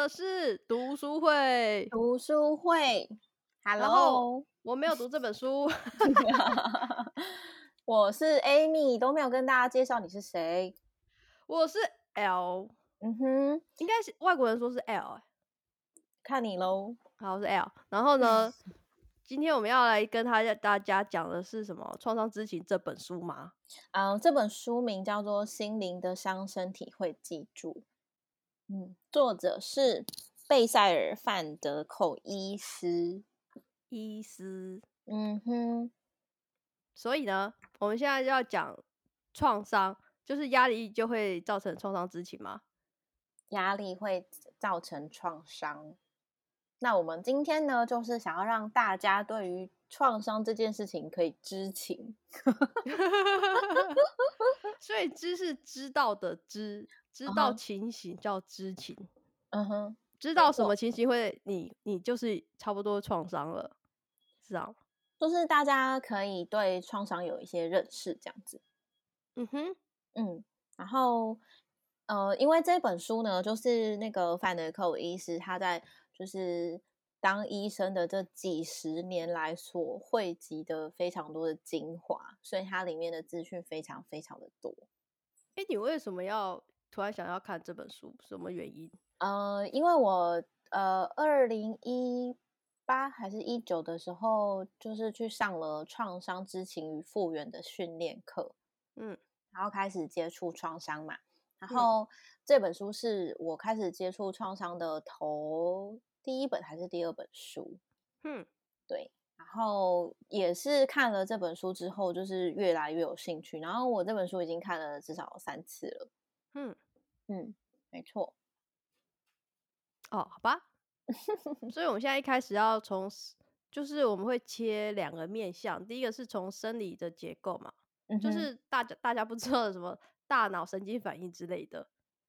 的是读书会，读书会。Hello，我没有读这本书，我是 Amy，都没有跟大家介绍你是谁。我是 L，嗯哼，应该是外国人说是 L，看你喽。好，我是 L。然后呢，今天我们要来跟他大家讲的是什么？《创伤知情》这本书吗？啊、嗯，这本书名叫做《心灵的伤，身体会记住》。嗯，作者是贝塞尔·范德寇医师。医师，嗯哼。所以呢，我们现在要讲创伤，就是压力就会造成创伤知情吗？压力会造成创伤。那我们今天呢，就是想要让大家对于创伤这件事情可以知情。所以知是知道的知。知道情形叫知情，嗯哼，知道什么情形会你你就是差不多创伤了，是啊，就是大家可以对创伤有一些认识，这样子，嗯哼，嗯，然后呃，因为这本书呢，就是那个范德克医师他在就是当医生的这几十年来所汇集的非常多的精华，所以它里面的资讯非常非常的多。哎，你为什么要？突然想要看这本书，什么原因？呃，因为我呃，二零一八还是一九的时候，就是去上了创伤知情与复原的训练课，嗯，然后开始接触创伤嘛。然后、嗯、这本书是我开始接触创伤的头第一本还是第二本书？嗯，对。然后也是看了这本书之后，就是越来越有兴趣。然后我这本书已经看了至少三次了。嗯嗯，没错。哦，好吧。所以我们现在一开始要从，就是我们会切两个面向。第一个是从生理的结构嘛，嗯、就是大家大家不知道的什么大脑神经反应之类的。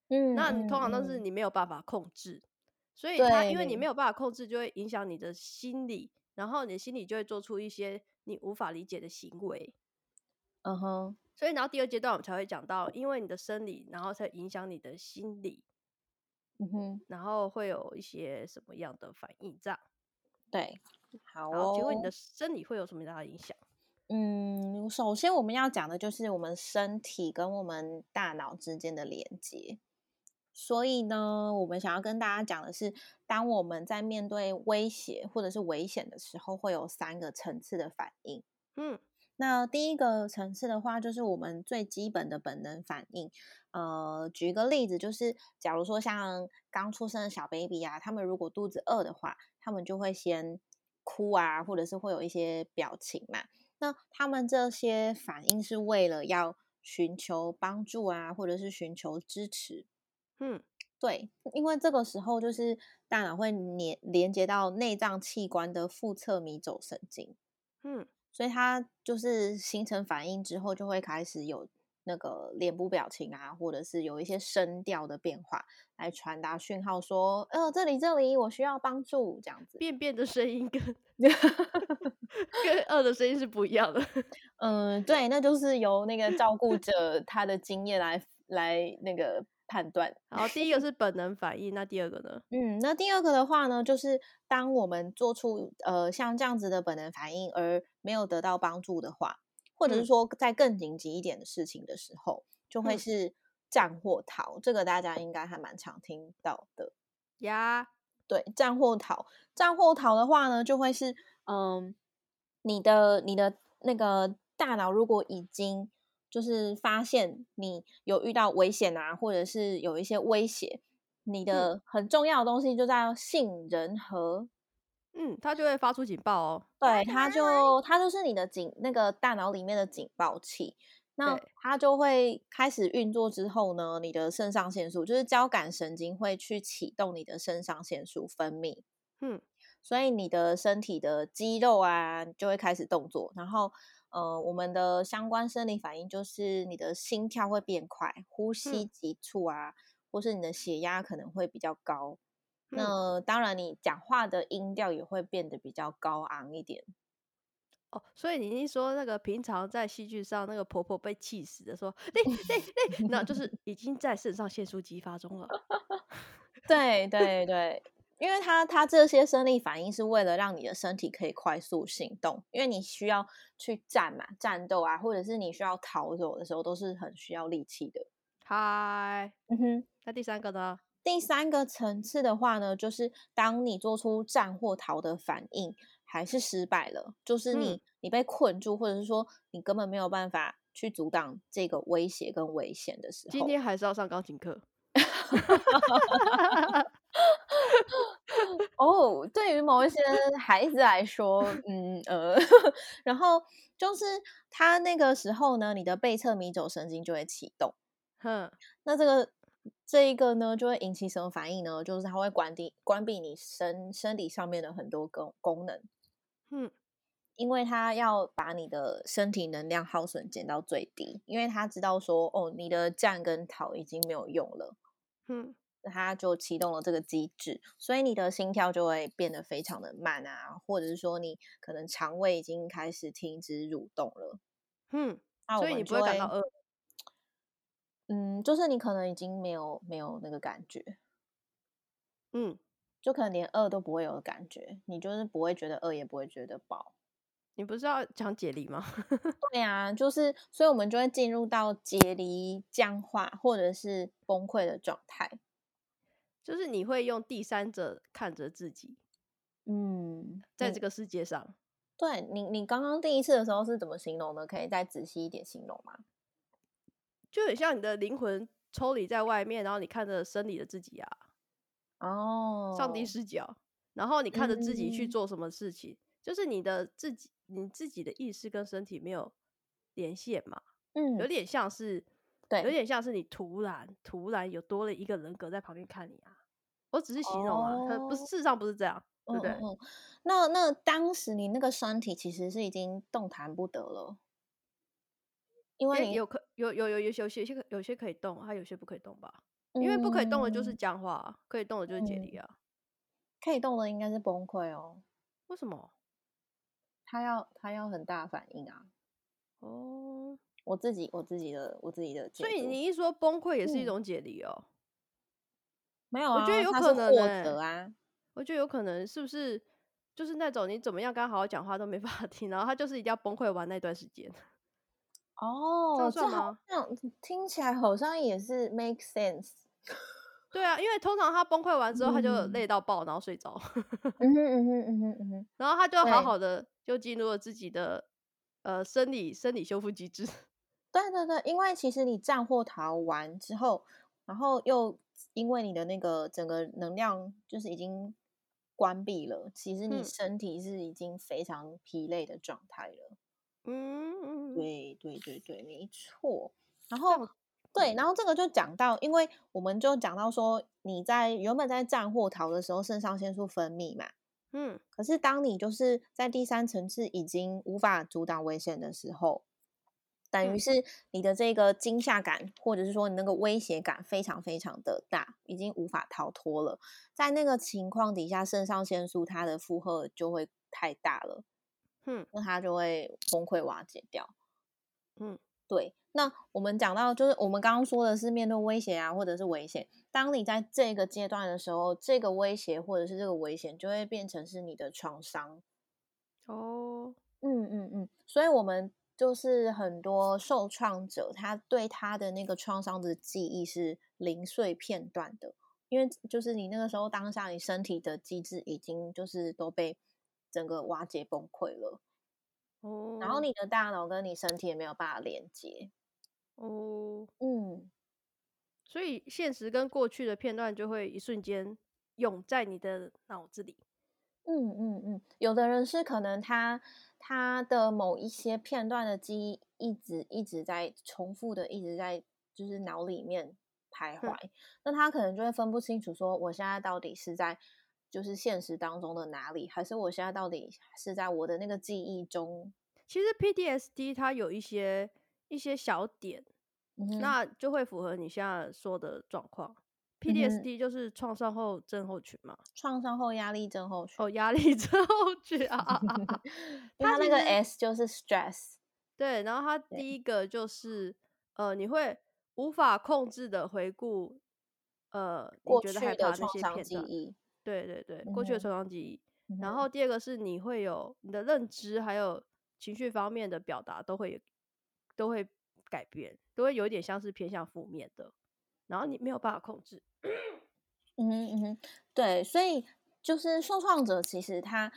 嗯，那你通常都是你没有办法控制，嗯、所以它因为你没有办法控制，就会影响你的心理，然后你的心理就会做出一些你无法理解的行为。嗯哼。所以，然后第二阶段我们才会讲到，因为你的生理，然后才影响你的心理，嗯哼，然后会有一些什么样的反应这样？对，好哦。好，请问你的生理会有什么样的影响？嗯，首先我们要讲的就是我们身体跟我们大脑之间的连接。所以呢，我们想要跟大家讲的是，当我们在面对威胁或者是危险的时候，会有三个层次的反应。嗯。那第一个层次的话，就是我们最基本的本能反应。呃，举一个例子，就是假如说像刚出生的小 baby 啊，他们如果肚子饿的话，他们就会先哭啊，或者是会有一些表情嘛。那他们这些反应是为了要寻求帮助啊，或者是寻求支持。嗯，对，因为这个时候就是大脑会连连接到内脏器官的腹侧迷走神经。嗯。所以它就是形成反应之后，就会开始有那个脸部表情啊，或者是有一些声调的变化，来传达讯号说，呃，这里这里，我需要帮助，这样子。便便的声音跟 跟饿的声音是不一样的。嗯，对，那就是由那个照顾者他的经验来来那个。判断，然后第一个是本能反应，那第二个呢？嗯，那第二个的话呢，就是当我们做出呃像这样子的本能反应而没有得到帮助的话，或者是说在更紧急一点的事情的时候，嗯、就会是战或逃。这个大家应该还蛮常听到的呀。对，战或逃，战或逃的话呢，就会是嗯、呃，你的你的那个大脑如果已经。就是发现你有遇到危险啊，或者是有一些威胁，你的很重要的东西就在杏仁核，嗯，它就会发出警报哦。对，它就。它就是你的警那个大脑里面的警报器，那它就会开始运作之后呢，你的肾上腺素就是交感神经会去启动你的肾上腺素分泌，嗯，所以你的身体的肌肉啊就会开始动作，然后。呃，我们的相关生理反应就是你的心跳会变快，呼吸急促啊，嗯、或是你的血压可能会比较高。嗯、那当然，你讲话的音调也会变得比较高昂一点。哦，所以你一说那个平常在戏剧上那个婆婆被气死的说，那那那，那就是已经在肾上腺素激发中了。对 对对，因为它它这些生理反应是为了让你的身体可以快速行动，因为你需要去战嘛，战斗啊，或者是你需要逃走的时候，都是很需要力气的。嗨，嗯哼，那第三个呢？第三个层次的话呢，就是当你做出战或逃的反应，还是失败了，就是你、嗯、你被困住，或者是说你根本没有办法去阻挡这个威胁跟危险的时候，今天还是要上钢琴课。哦，对于某一些孩子来说，嗯呃，然后就是他那个时候呢，你的背侧迷走神经就会启动，哼，那这个。这一个呢，就会引起什么反应呢？就是它会关闭关闭你身身体上面的很多功功能，嗯，因为它要把你的身体能量耗损减到最低，因为它知道说，哦，你的战跟逃已经没有用了，嗯，它就启动了这个机制，所以你的心跳就会变得非常的慢啊，或者是说你可能肠胃已经开始停止蠕动了，嗯，所以你不会感到饿。嗯，就是你可能已经没有没有那个感觉，嗯，就可能连饿都不会有的感觉，你就是不会觉得饿，也不会觉得饱。你不是要讲解离吗？对呀，就是，所以我们就会进入到解离、僵化或者是崩溃的状态，就是你会用第三者看着自己，嗯，在这个世界上。嗯，对你，你刚刚第一次的时候是怎么形容的？可以再仔细一点形容吗？就很像你的灵魂抽离在外面，然后你看着生理的自己啊，哦，上帝视角，然后你看着自己去做什么事情，嗯、就是你的自己，你自己的意识跟身体没有连线嘛，嗯，有点像是，对，有点像是你突然突然有多了一个人格在旁边看你啊，我只是形容啊，哦、不是，事实上不是这样，对不对？那那当时你那个身体其实是已经动弹不得了。因为你有可有有有有有些可有些可以动，它有些不可以动吧？因为不可以动的就是僵化，可以动的就是解离啊。可以动的应该是崩溃哦。为什么？他要他要很大反应啊。哦，我自己我自己的我自己的。所以你一说崩溃也是一种解离哦？没有啊，我觉得有可能获得啊。我觉得有可能是不是就是那种你怎么样跟他好好讲话都没办法听，然后他就是一定要崩溃完那段时间。哦，这好像听起来好像也是 make sense。对啊，因为通常他崩溃完之后，他就累到爆，然后睡着。嗯哼嗯哼嗯哼嗯哼，然后他就好好的就进入了自己的呃生理生理修复机制。对对对，因为其实你战或逃完之后，然后又因为你的那个整个能量就是已经关闭了，其实你身体是已经非常疲累的状态了。嗯，对对对对，没错。然后对，然后这个就讲到，因为我们就讲到说，你在原本在战或逃的时候，肾上腺素分泌嘛，嗯，可是当你就是在第三层次已经无法阻挡危险的时候，等于是你的这个惊吓感，或者是说你那个威胁感非常非常的大，已经无法逃脱了。在那个情况底下，肾上腺素它的负荷就会太大了。嗯，那它就会崩溃瓦解掉。嗯，对。那我们讲到，就是我们刚刚说的是面对威胁啊，或者是危险。当你在这个阶段的时候，这个威胁或者是这个危险，就会变成是你的创伤。哦，嗯嗯嗯。所以，我们就是很多受创者，他对他的那个创伤的记忆是零碎片段的，因为就是你那个时候当下，你身体的机制已经就是都被。整个瓦解崩溃了，哦，然后你的大脑跟你身体也没有办法连接，哦，嗯，所以现实跟过去的片段就会一瞬间涌在你的脑子里，嗯嗯嗯，有的人是可能他他的某一些片段的记忆一直一直在重复的一直在就是脑里面徘徊，嗯，那他可能就会分不清楚说我现在到底是在。就是现实当中的哪里，还是我现在到底是在我的那个记忆中？其实 PTSD 它有一些一些小点，嗯、那就会符合你现在说的状况。PTSD 就是创伤后症候群嘛？创伤后压力症候群。哦，压力症候群啊！它那个 S 就是 stress。对，然后它第一个就是呃，你会无法控制的回顾呃，过去的创伤记忆。对对对，过去的创伤记忆。嗯、然后第二个是你会有你的认知，还有情绪方面的表达都会都会改变，都会有一点像是偏向负面的，然后你没有办法控制。嗯哼嗯哼，对，所以就是受创者其实他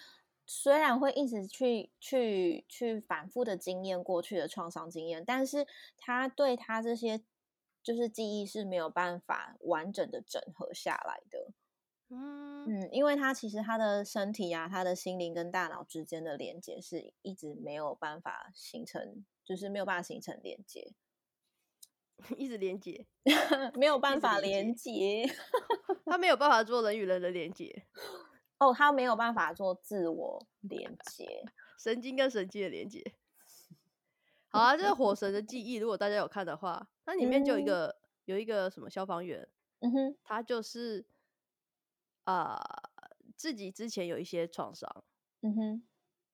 虽然会一直去去去反复的经验过去的创伤经验，但是他对他这些就是记忆是没有办法完整的整合下来的。嗯嗯，因为他其实他的身体啊，他的心灵跟大脑之间的连接是一直没有办法形成，就是没有办法形成连接，一直连接，没有办法连接，他没有办法做人与人的连接。哦，他没有办法做自我连接，神经跟神经的连接。好啊，这个火神的记忆，如果大家有看的话，那里面就有一个、嗯、有一个什么消防员，嗯哼，他就是。啊、呃，自己之前有一些创伤，嗯哼，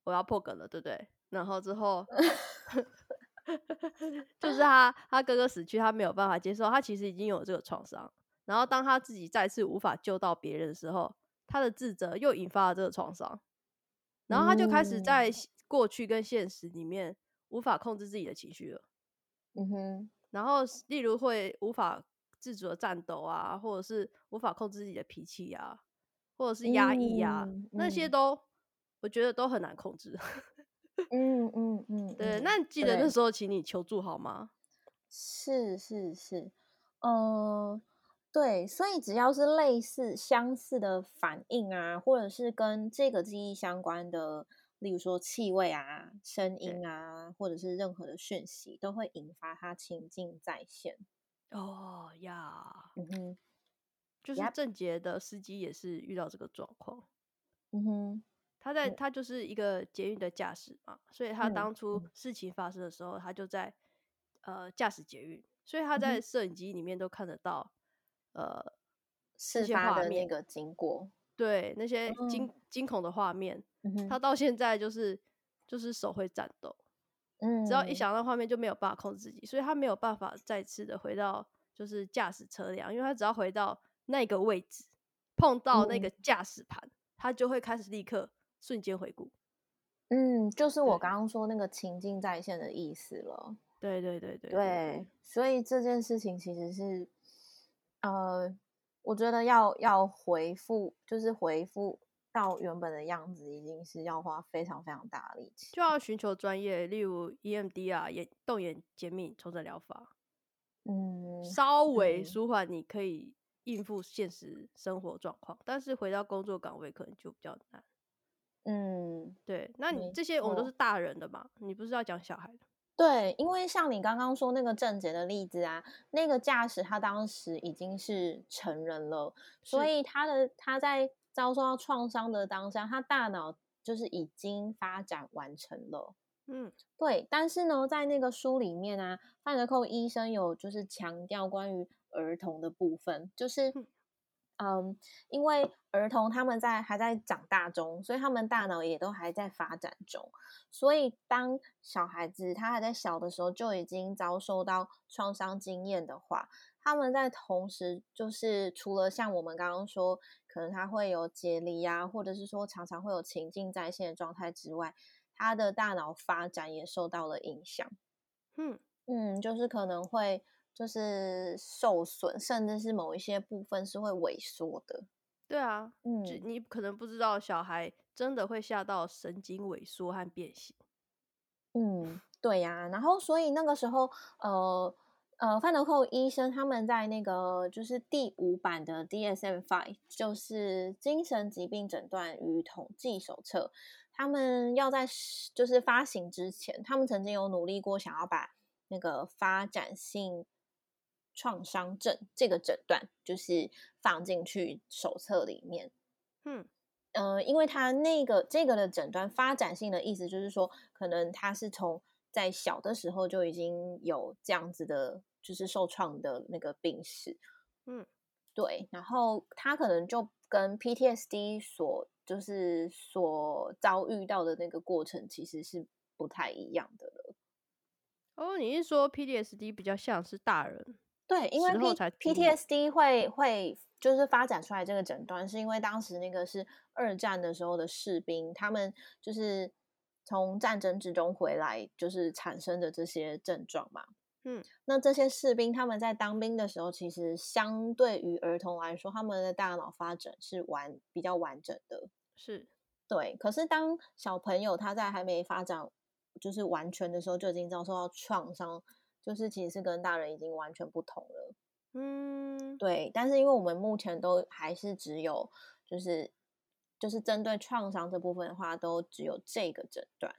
我要破梗了，对不对？然后之后，就是他他哥哥死去，他没有办法接受，他其实已经有这个创伤。然后当他自己再次无法救到别人的时候，他的自责又引发了这个创伤，然后他就开始在过去跟现实里面无法控制自己的情绪了，嗯哼。然后例如会无法。自主的战斗啊，或者是无法控制自己的脾气啊，或者是压抑啊，嗯、那些都、嗯、我觉得都很难控制。嗯嗯嗯，对。那记得那时候请你求助好吗？是是是，嗯、呃，对。所以只要是类似相似的反应啊，或者是跟这个记忆相关的，例如说气味啊、声音啊，或者是任何的讯息，都会引发他情境再现。哦呀，嗯哼，就是郑杰的司机也是遇到这个状况，嗯哼，他在他就是一个捷运的驾驶嘛，所以他当初事情发生的时候，他就在呃驾驶捷运，所以他在摄影机里面都看得到呃事发的那个经过，对那些惊。惊恐的画面，他到现在就是就是手会颤抖。嗯，只要一想。到画面就没有办法控制自己，所以他没有办法再次的回到就是驾驶车辆，因为他只要回到那个位置，碰到那个驾驶盘，嗯，他就会开始立刻瞬间回顾。嗯，就是我刚刚说那个情境再现的意思了。对对对对对，对，所以这件事情其实是，呃，我觉得要要回复，就是回复。到原本的样子，已经是要花非常非常大的力气，就要寻求专业，例如 EMD 啊，眼动眼减敏重整疗法，嗯，稍微舒缓你可以应付现实生活状况，嗯，但是回到工作岗位可能就比较难。嗯，对，那你这些我们都是大人的嘛，你不是要讲小孩的？对，因为像你刚刚说那个郑杰的例子啊，那个驾驶他当时已经是成人了，所以他的他在。遭受到创伤的当下，他大脑就是已经发展完成了。嗯，对。但是呢，在那个书里面啊，范德寇医生有就是强调关于儿童的部分，就是嗯，嗯，因为儿童他们在还在长大中，所以他们大脑也都还在发展中。所以当小孩子他还在小的时候就已经遭受到创伤经验的话，他们在同时就是除了像我们刚刚说。可能他会有解离啊，或者是说常常会有情境在线的状态之外，他的大脑发展也受到了影响。嗯嗯，就是可能会就是受损，甚至是某一些部分是会萎缩的。对啊，嗯，你可能不知道小孩真的会吓到神经萎缩和变形。嗯，对呀、啊，然后所以那个时候，呃。呃，范德寇医生他们在那个就是第五版的 DSM Five，就是精神疾病诊断与统计手册。他们要在就是发行之前，他们曾经有努力过，想要把那个发展性创伤症这个诊断，就是放进去手册里面。嗯，呃，因为他那个这个的诊断发展性的意思，就是说，可能他是从在小的时候就已经有这样子的。就是受创的那个病史，嗯，对，然后他可能就跟 PTSD 所就是所遭遇到的那个过程其实是不太一样的了。哦，你是说 PTSD 比较像是大人？对，因为 P PTSD 会会就是发展出来这个诊断，是因为当时那个是二战的时候的士兵，他们就是从战争之中回来，就是产生的这些症状嘛。嗯，那这些士兵他们在当兵的时候，其实相对于儿童来说，他们的大脑发展是完比较完整的，是对。可是当小朋友他在还没发展就是完全的时候，就已经遭受到创伤，就是其实是跟大人已经完全不同了。嗯，对。但是因为我们目前都还是只有就是就是针对创伤这部分的话，都只有这个诊断。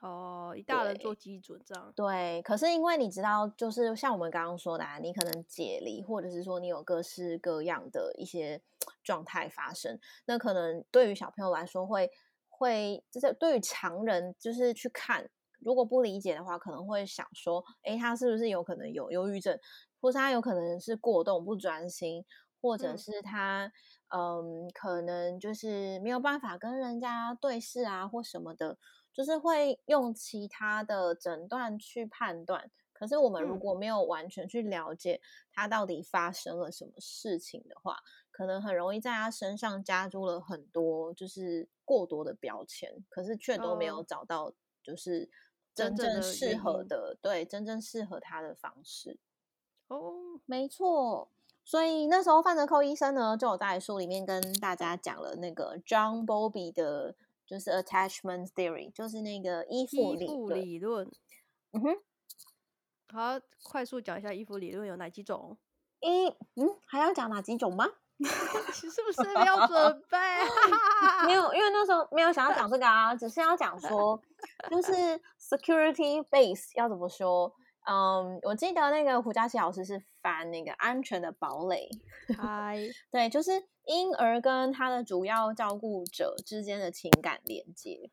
哦，以大人做基准这样。对，可是因为你知道，就是像我们刚刚说的啊，你可能解离，或者是说你有各式各样的一些状态发生，那可能对于小朋友来说会会，就是对于常人就是去看，如果不理解的话，可能会想说，诶，他是不是有可能有忧郁症，或是他有可能是过动不专心，或者是他嗯，嗯，可能就是没有办法跟人家对视啊，或什么的。就是会用其他的诊断去判断，可是我们如果没有完全去了解他到底发生了什么事情的话，可能很容易在他身上加注了很多就是过多的标签，可是却都没有找到就是真正适合的，的对，真正适合他的方式。哦，没错，所以那时候范德寇医生呢，就有在书里面跟大家讲了那个 John Bowlby 的。就是 attachment theory，就是那个依附理论。理论，嗯哼，好，快速讲一下依附理论有哪几种？一，嗯，还要讲哪几种吗？是不是没有准备？没有，因为那时候没有想要讲这个啊，只是要讲说，就是 security base 要怎么说？嗯，我记得那个胡佳琪老师是翻那个安全的堡垒。嗨，对，就是婴儿跟他的主要照顾者之间的情感连接，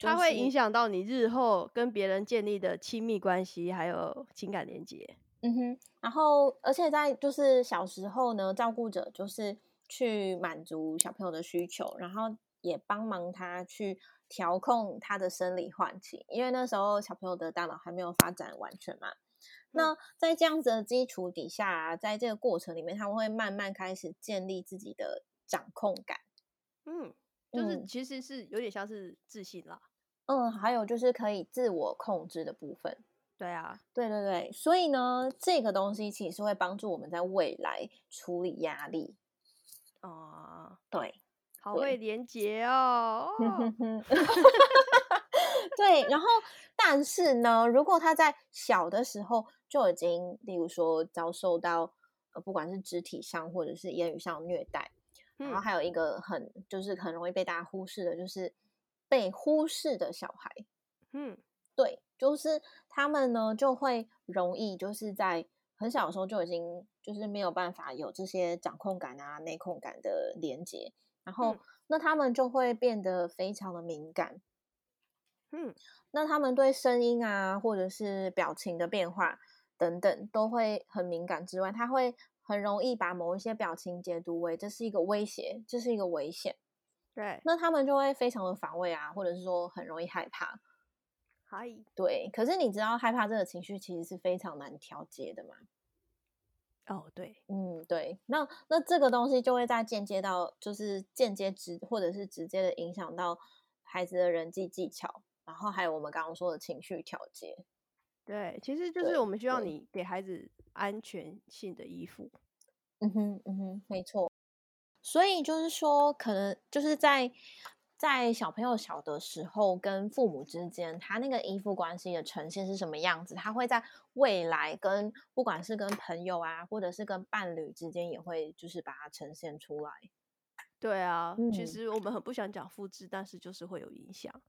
它会影响到你日后跟别人建立的亲密关系，还有情感连接。嗯哼，然后而且在就是小时候呢，照顾者就是去满足小朋友的需求，然后也帮忙他去。调控他的生理唤起，因为那时候小朋友的大脑还没有发展完全嘛。嗯、那在这样子的基础底下、啊，在这个过程里面，他们会慢慢开始建立自己的掌控感。嗯，就是其实是有点像是自信啦。嗯，还有就是可以自我控制的部分。对啊，对对对。所以呢，这个东西其实会帮助我们在未来处理压力。哦、嗯，对。好会连结哦，对，然后但是呢，如果他在小的时候就已经，例如说遭受到呃，不管是肢体上或者是言语上虐待，嗯、然后还有一个很就是很容易被大家忽视的，就是被忽视的小孩，嗯，对，就是他们呢就会容易就是在很小的时候就已经就是没有办法有这些掌控感啊、内控感的连接。然后，那他们就会变得非常的敏感，嗯，那他们对声音啊，或者是表情的变化等等，都会很敏感。之外，他会很容易把某一些表情解读为这是一个威胁，这是一个危险。对，那他们就会非常的防卫啊，或者是说很容易害怕。嗨，对。可是你知道，害怕这个情绪其实是非常难调节的嘛。哦，对，嗯，对，那那这个东西就会在间接到，就是间接直或者是直接的影响到孩子的人际技巧，然后还有我们刚刚说的情绪调节。对，其实就是我们需要你给孩子安全性的依附。嗯哼，嗯哼，没错。所以就是说，可能就是在。在小朋友小的时候，跟父母之间，他那个依附关系的呈现是什么样子？他会在未来跟不管是跟朋友啊，或者是跟伴侣之间，也会就是把它呈现出来。对啊，嗯，其实我们很不想讲复制，但是就是会有影响。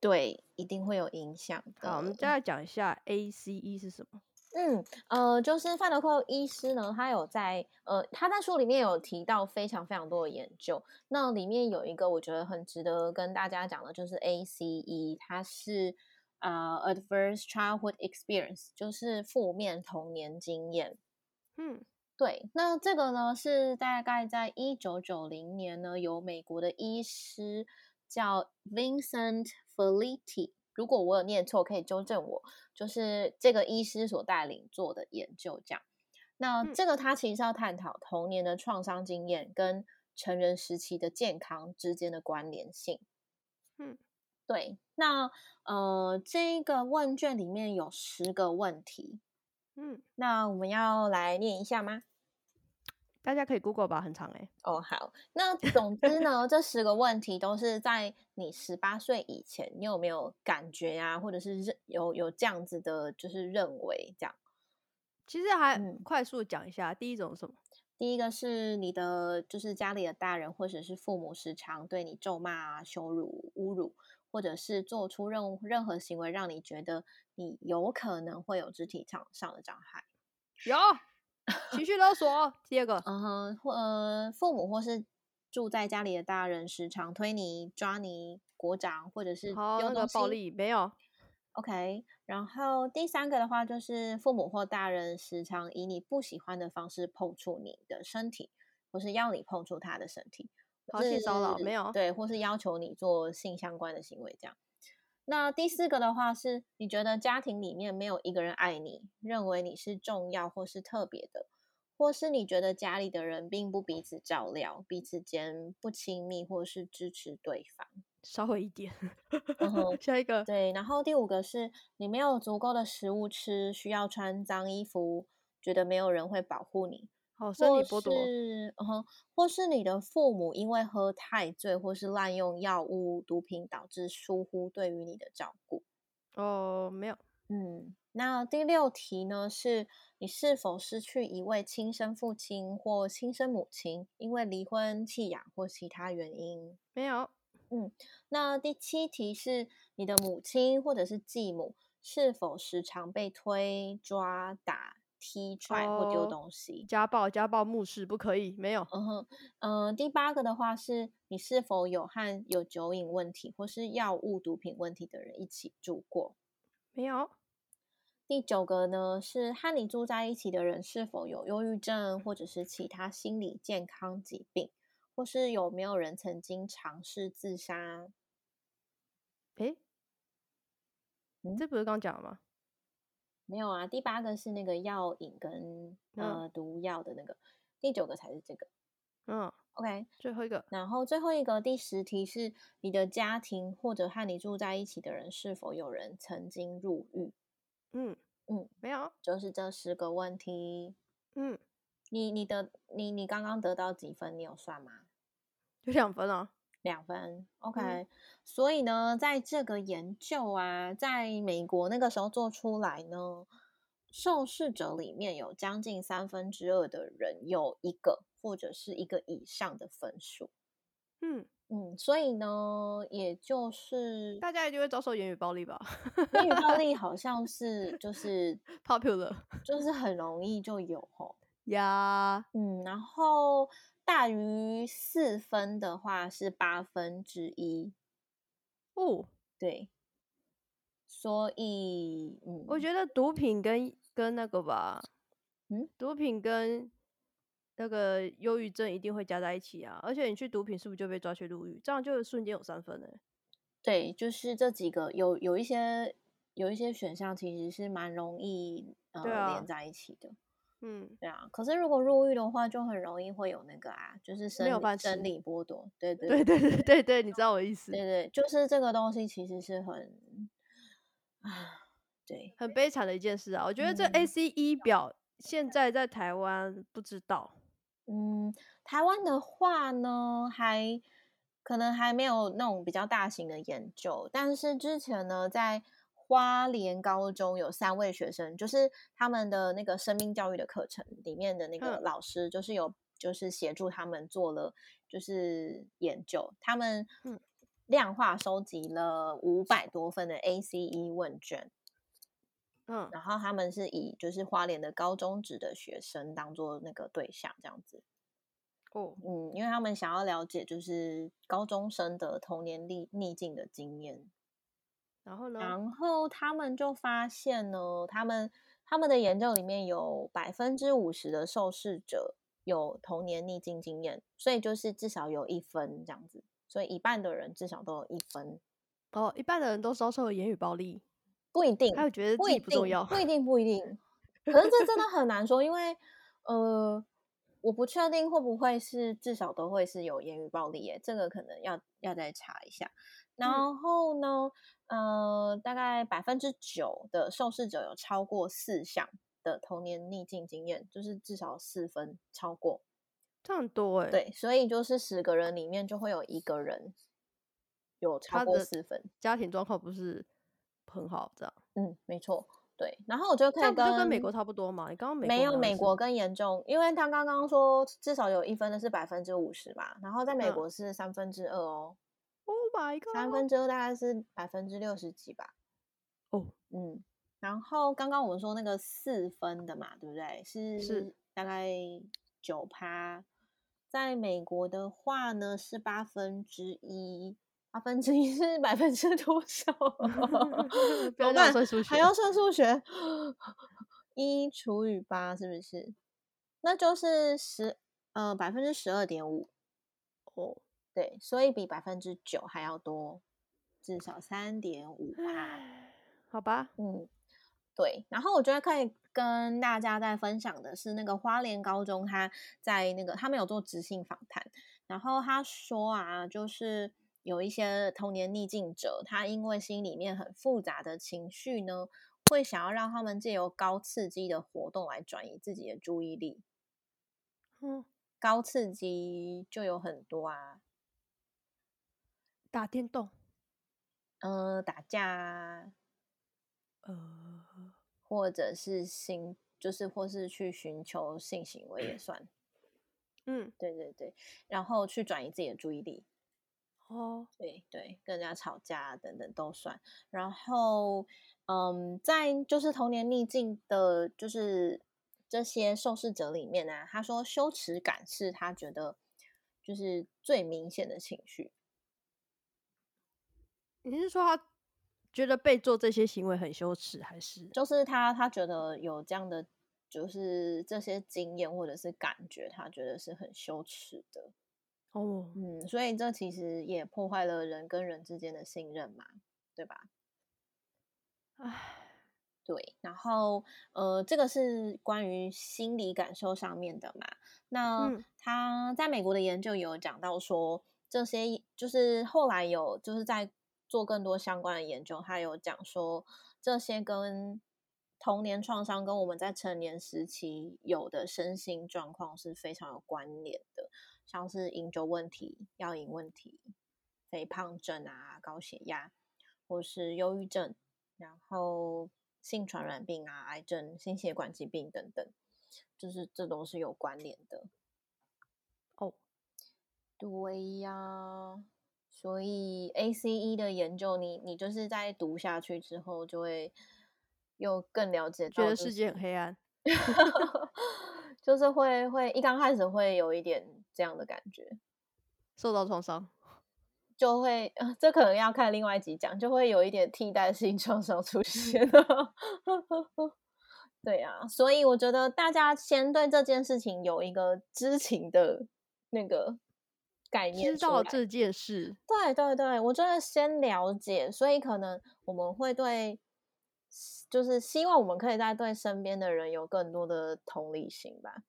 对，一定会有影响。好，我们再来讲一下 ACE 是什么。嗯，呃，就是范德克医师呢，他有在呃，他在书里面有提到非常非常多的研究。那里面有一个我觉得很值得跟大家讲的，就是 ACE，它是呃 Adverse Childhood Experience，就是负面童年经验。嗯，对。那这个呢，是大概在一九九零年呢，由美国的医师叫 Vincent Felitti，如果我有念错，可以纠正我。就是这个医师所带领做的研究，这样。那这个他其实是要探讨童年的创伤经验跟成人时期的健康之间的关联性。嗯，对。那呃，这个问卷里面有十个问题。嗯，那我们要来念一下吗？大家可以 Google 吧，很长哎、欸。哦，好。那总之呢，这十个问题都是在你十八岁以前，你有没有感觉呀、啊，或者是认有有这样子的，就是认为这样。其实还快速讲一下，嗯、第一种是什么？第一个是你的，就是家里的大人或者是父母时常对你咒骂、羞辱、侮辱，或者是做出任任何行为让你觉得你有可能会有肢体上上的障碍。有。情绪勒索，第二个，嗯哼，或呃，父母或是住在家里的大人时常推你、抓你、鼓掌，或者是丢东西。那个暴力没有。OK，然后第三个的话就是父母或大人时常以你不喜欢的方式碰触你的身体，或是要你碰触他的身体。好，性骚扰没有？对，或是要求你做性相关的行为，这样。那第四个的话是，你觉得家庭里面没有一个人爱你，认为你是重要或是特别的，或是你觉得家里的人并不彼此照料，彼此间不亲密，或是支持对方，稍微一点。然后，下一个，对，然后第五个是你没有足够的食物吃，需要穿脏衣服，觉得没有人会保护你。哦，身体剥夺，嗯哼，或是你的父母因为喝太醉，或是滥用药物、毒品，导致疏忽对于你的照顾。哦，没有，嗯，那第六题呢？是你是否失去一位亲生父亲或亲生母亲，因为离婚、弃养或其他原因？没有，嗯，那第七题是你的母亲或者是继母是否时常被推、抓、打？踢踹或丢东西，家暴，家暴，目视不可以，没有。嗯哼，嗯、呃，第八个的话是你是否有和有酒瘾问题或是药物毒品问题的人一起住过？没有。第九个呢是和你住在一起的人是否有忧郁症或者是其他心理健康疾病，或是有没有人曾经尝试自杀？诶，你这不是刚讲了吗？没有啊，第八个是那个药引跟呃毒药的那个，第九个才是这个。嗯，OK，最后一个，然后最后一个第十题是你的家庭或者和你住在一起的人是否有人曾经入狱？嗯嗯，没有，就是这十个问题。嗯，你你的你你刚刚得到几分？你有算吗？就两分啊。两分，OK、嗯。所以呢，在这个研究啊，在美国那个时候做出来呢，受试者里面有将近三分之二的人有一个或者是一个以上的分数。嗯嗯，所以呢，也就是大家一定会遭受言语暴力吧？言语暴力 好像是就是 popular，就是很容易就有吼呀。Yeah. 嗯，然后。大于四分的话是八分之一，哦，对，所以，嗯，我觉得毒品跟跟那个吧，嗯，毒品跟那个忧郁症一定会加在一起啊，而且你去毒品是不是就被抓去入狱？这样就瞬间有三分呢？对，就是这几个有有一些有一些选项其实是蛮容易呃、啊、连在一起的。嗯，对啊，可是如果入狱的话，就很容易会有那个啊，就是生理生理剥夺，对对对对对对对，你知道我意思？对对，就是这个东西其实是很啊，对，很悲惨的一件事啊。我觉得这 ACE 表现在在台湾不知道，嗯，台湾的话呢，还可能还没有那种比较大型的研究，但是之前呢，在。花莲高中有三位学生，就是他们的那个生命教育的课程里面的那个老师，就是有就是协助他们做了就是研究，他们量化收集了五百多份的 ACE 问卷，嗯，然后他们是以就是花莲的高中职的学生当做那个对象这样子，哦，嗯，因为他们想要了解就是高中生的童年逆逆境的经验。然后呢？然后他们就发现呢，他们他们的研究里面有百分之五十的受试者有童年逆境经验，所以就是至少有一分这样子，所以一半的人至少都有一分。哦，一半的人都遭受了言语暴力，不一定，他会觉得自己不重要，不一定，不一定，不一定。可是这真的很难说，因为呃，我不确定会不会是至少都会是有言语暴力耶，这个可能要要再查一下。然后呢，嗯、呃，大概百分之九的受试者有超过四项的童年逆境经验，就是至少四分超过，这样多哎。对，所以就是十个人里面就会有一个人有超过四分，家庭状况不是很好，这样。嗯，没错。对，然后我就可以跟跟美国差不多嘛。你刚刚没有美国更严重，因为他刚刚说至少有一分的是百分之五十嘛，然后在美国是三分之二哦。Oh my god！三分之二大概是百分之六十几吧。哦，oh. 嗯，然后刚刚我们说那个四分的嘛，对不对？是是大概九趴，在美国的话呢是八分之一。八分之一是百分之多少？不要算数学，还要算数学。一除以八是不是？那就是十呃百分之十二点五。哦，对，所以比百分之九还要多，至少三点五趴。好吧，嗯，对。然后我觉得可以跟大家再分享的是，那个花莲高中他在那个他们有做直性访谈，然后他说啊，就是。有一些童年逆境者，他因为心里面很复杂的情绪呢，会想要让他们借由高刺激的活动来转移自己的注意力。嗯，高刺激就有很多啊，打电动，嗯、呃，打架，呃，或者是性，就是或是去寻求性行为也算。嗯，对对对，然后去转移自己的注意力。哦，对对，跟人家吵架等等都算。然后，嗯，在就是童年逆境的，就是这些受试者里面呢、啊，他说羞耻感是他觉得就是最明显的情绪。你是说他觉得被做这些行为很羞耻，还是就是他他觉得有这样的就是这些经验或者是感觉，他觉得是很羞耻的。哦，oh. 嗯，所以这其实也破坏了人跟人之间的信任嘛，对吧？唉，对，然后呃，这个是关于心理感受上面的嘛。那他在美国的研究有讲到说，这些就是后来有就是在做更多相关的研究，他有讲说这些跟童年创伤跟我们在成年时期有的身心状况是非常有关联的。像是饮酒问题、药瘾问题、肥胖症啊、高血压，或是忧郁症，然后性传染病啊、癌症、心血管疾病等等，就是这都是有关联的。哦，对呀，所以 ACE 的研究你，你你就是在读下去之后，就会又更了解到，觉得世界很黑暗，就是会会一刚开始会有一点。这样的感觉，受到创伤，就会，呃，这可能要看另外一集讲，就会有一点替代性创伤出现了。对啊，所以我觉得大家先对这件事情有一个知情的那个概念，知道这件事。对对对，我觉得先了解，所以可能我们会对，就是希望我们可以在对身边的人有更多的同理心吧。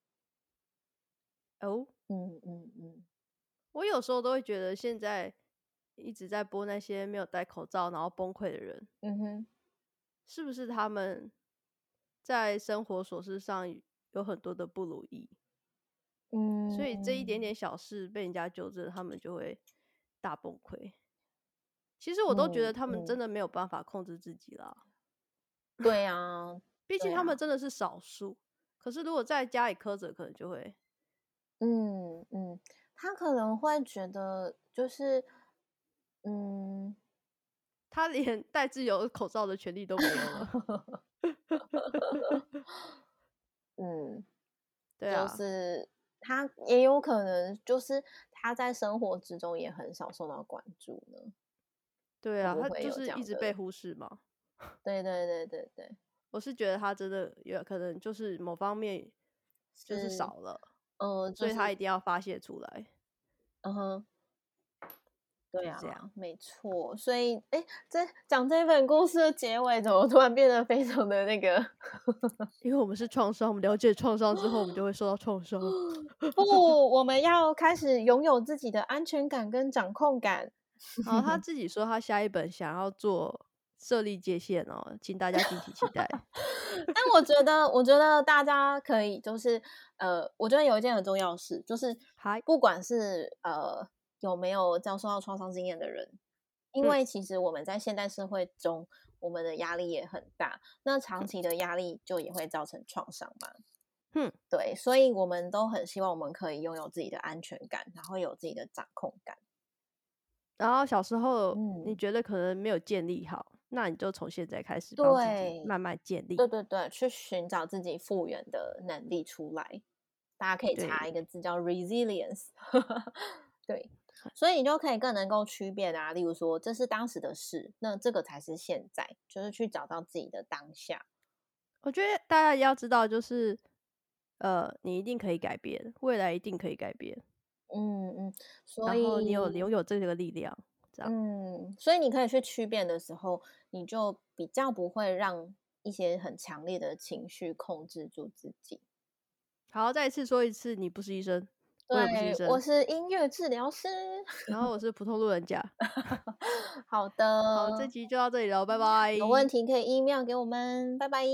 哦。嗯嗯嗯，我有时候都会觉得，现在一直在播那些没有戴口罩然后崩溃的人，嗯哼，是不是他们在生活琐事上有很多的不如意？嗯，所以这一点点小事被人家纠正，他们就会大崩溃。其实我都觉得他们真的没有办法控制自己啦。对 啊，毕竟他们真的是少数。可是如果在家里抠着，可能就会。嗯嗯，他可能会觉得就是，嗯，他连戴自由口罩的权利都没有了。嗯，对啊，就是他也有可能就是他在生活之中也很少受到关注呢。对啊，他就是一直被忽视嘛。对对对对对，我是觉得他真的有可能就是某方面就是少了。嗯，所以他一定要发泄出来。嗯哼，对啊，这样没错。所以，哎，这讲这本故事的结尾，怎么突然变得非常的那个？因为我们是创伤，我们了解创伤之后，我们就会受到创伤。不，我们要开始拥有自己的安全感跟掌控感。好，他 自己说他下一本想要做设立界限哦，请大家敬请期待。但我觉得，我觉得大家可以就是，呃，我觉得有一件很重要的事，就是，不管是呃。有没有遭受到创伤经验的人？因为其实我们在现代社会中，我们的压力也很大，那长期的压力就也会造成创伤嘛。嗯，对，所以我们都很希望我们可以拥有自己的安全感，然后有自己的掌控感。然后小时候你觉得可能没有建立好，嗯、那你就从现在开始帮自己慢慢建立。对对对，去寻找自己复原的能力出来。大家可以查一个字叫 resilience。对。所以你就可以更能够区别啊，例如说，这是当时的事，那这个才是现在，就是去找到自己的当下。我觉得大家要知道，就是呃，你一定可以改变，未来一定可以改变。嗯嗯，所以然后你有拥有这个力量，这样。嗯，所以你可以去区别的时候，你就比较不会让一些很强烈的情绪控制住自己。好，再一次说一次，你不是医生。对，我是音乐治疗师，然后我是普通路人甲。好的，好，这集就到这里了，拜拜。有问题可以 email 给我们，拜拜。